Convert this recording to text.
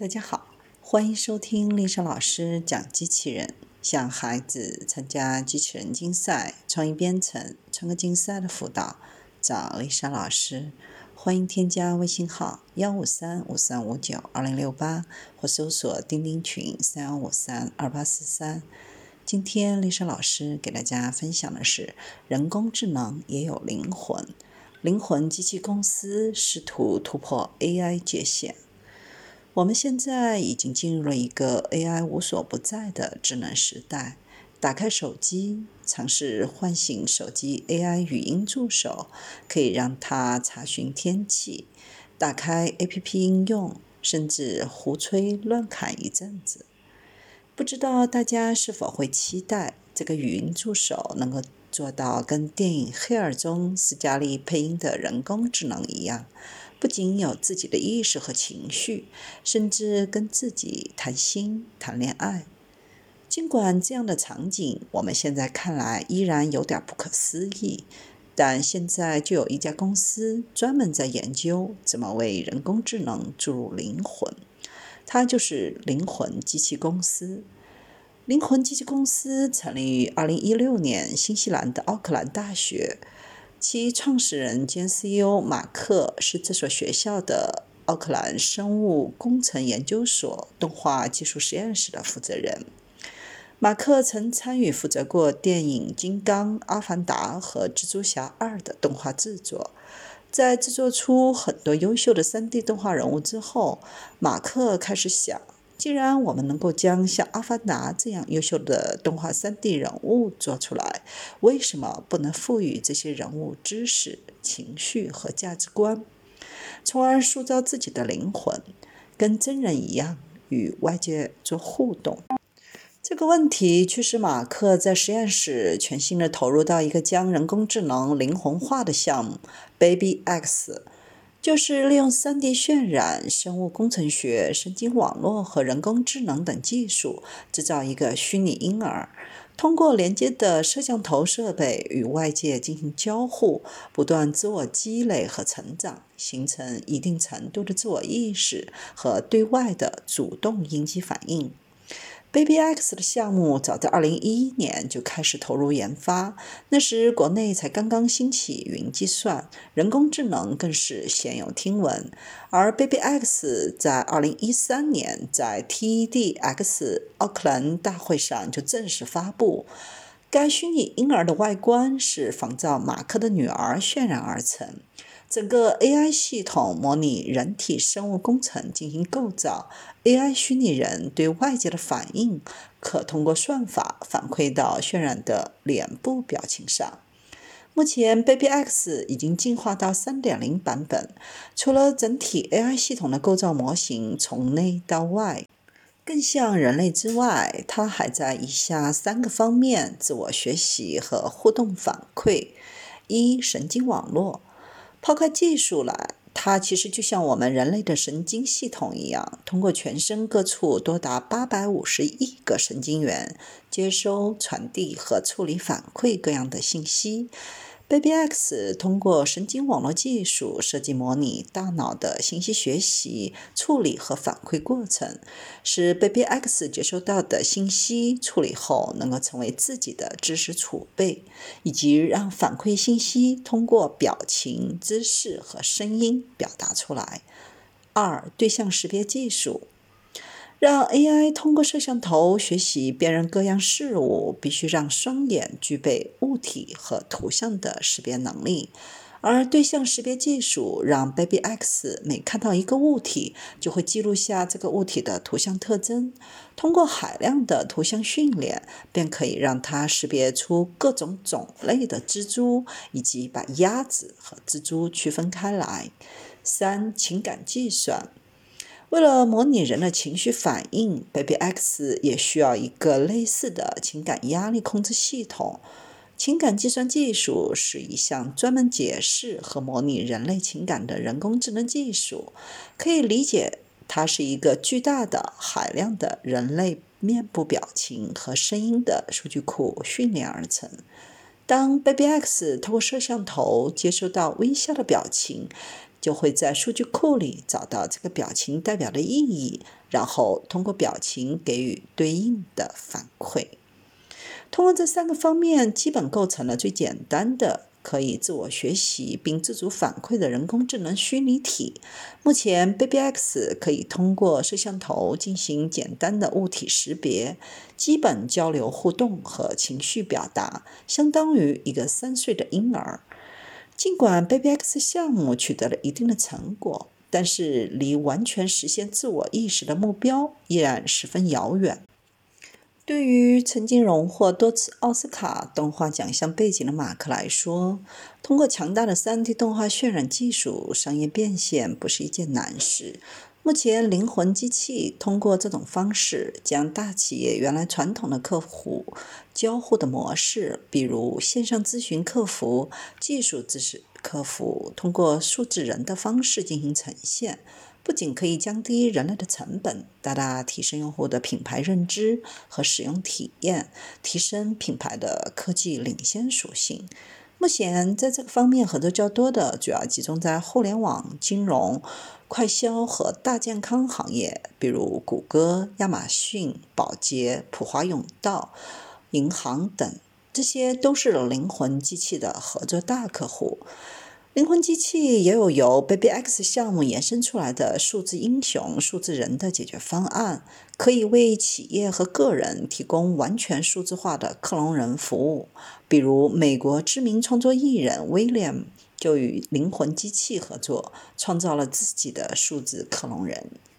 大家好，欢迎收听丽莎老师讲机器人。向孩子参加机器人竞赛、创意编程、创客竞赛的辅导，找丽莎老师。欢迎添加微信号幺五三五三五九二零六八，或搜索钉钉群三幺五三二八四三。今天丽莎老师给大家分享的是：人工智能也有灵魂，灵魂机器公司试图突破 AI 界限。我们现在已经进入了一个 AI 无所不在的智能时代。打开手机，尝试唤醒手机 AI 语音助手，可以让它查询天气；打开 APP 应用，甚至胡吹乱侃一阵子。不知道大家是否会期待这个语音助手能够做到跟电影《黑尔》中斯嘉丽配音的人工智能一样？不仅有自己的意识和情绪，甚至跟自己谈心、谈恋爱。尽管这样的场景我们现在看来依然有点不可思议，但现在就有一家公司专门在研究怎么为人工智能注入灵魂。它就是灵魂机器公司。灵魂机器公司成立于2016年新西兰的奥克兰大学。其创始人兼 CEO 马克是这所学校的奥克兰生物工程研究所动画技术实验室的负责人。马克曾参与负责过电影《金刚》《阿凡达》和《蜘蛛侠二》的动画制作。在制作出很多优秀的 3D 动画人物之后，马克开始想。既然我们能够将像《阿凡达》这样优秀的动画 3D 人物做出来，为什么不能赋予这些人物知识、情绪和价值观，从而塑造自己的灵魂，跟真人一样与外界做互动？这个问题驱使马克在实验室全心地投入到一个将人工智能灵魂化的项目 ——Baby X。就是利用 3D 渲染、生物工程学、神经网络和人工智能等技术，制造一个虚拟婴儿，通过连接的摄像头设备与外界进行交互，不断自我积累和成长，形成一定程度的自我意识和对外的主动应激反应。Baby X 的项目早在2011年就开始投入研发，那时国内才刚刚兴起云计算，人工智能更是鲜有听闻。而 Baby X 在2013年在 TEDx 奥克兰大会上就正式发布。该虚拟婴儿的外观是仿照马克的女儿渲染而成。整个 AI 系统模拟人体生物工程进行构造，AI 虚拟人对外界的反应可通过算法反馈到渲染的脸部表情上。目前，Baby X 已经进化到3.0版本，除了整体 AI 系统的构造模型从内到外更像人类之外，它还在以下三个方面自我学习和互动反馈：一、神经网络。抛开技术来，它其实就像我们人类的神经系统一样，通过全身各处多达八百五十亿个神经元，接收、传递和处理反馈各样的信息。Baby X 通过神经网络技术设计模拟大脑的信息学习、处理和反馈过程，使 Baby X 接收到的信息处理后能够成为自己的知识储备，以及让反馈信息通过表情、姿势和声音表达出来。二、对象识别技术。让 AI 通过摄像头学习辨认各样事物，必须让双眼具备物体和图像的识别能力。而对象识别技术让 Baby X 每看到一个物体，就会记录下这个物体的图像特征。通过海量的图像训练，便可以让它识别出各种种类的蜘蛛，以及把鸭子和蜘蛛区分开来。三、情感计算。为了模拟人的情绪反应，Baby X 也需要一个类似的情感压力控制系统。情感计算技术是一项专门解释和模拟人类情感的人工智能技术。可以理解，它是一个巨大的、海量的人类面部表情和声音的数据库训练而成。当 Baby X 通过摄像头接收到微笑的表情，就会在数据库里找到这个表情代表的意义，然后通过表情给予对应的反馈。通过这三个方面，基本构成了最简单的。可以自我学习并自主反馈的人工智能虚拟体。目前，BabyX 可以通过摄像头进行简单的物体识别、基本交流互动和情绪表达，相当于一个三岁的婴儿。尽管 BabyX 项目取得了一定的成果，但是离完全实现自我意识的目标依然十分遥远。对于曾经荣获多次奥斯卡动画奖项背景的马克来说，通过强大的 3D 动画渲染技术，商业变现不是一件难事。目前，灵魂机器通过这种方式，将大企业原来传统的客户交互的模式，比如线上咨询客服、技术知识客服，通过数字人的方式进行呈现。不仅可以降低人类的成本，大大提升用户的品牌认知和使用体验，提升品牌的科技领先属性。目前在这个方面合作较多的，主要集中在互联网、金融、快消和大健康行业，比如谷歌、亚马逊、宝洁、普华永道、银行等，这些都是灵魂机器的合作大客户。灵魂机器也有由 BabyX 项目延伸出来的数字英雄、数字人的解决方案，可以为企业和个人提供完全数字化的克隆人服务。比如，美国知名创作艺人 William 就与灵魂机器合作，创造了自己的数字克隆人。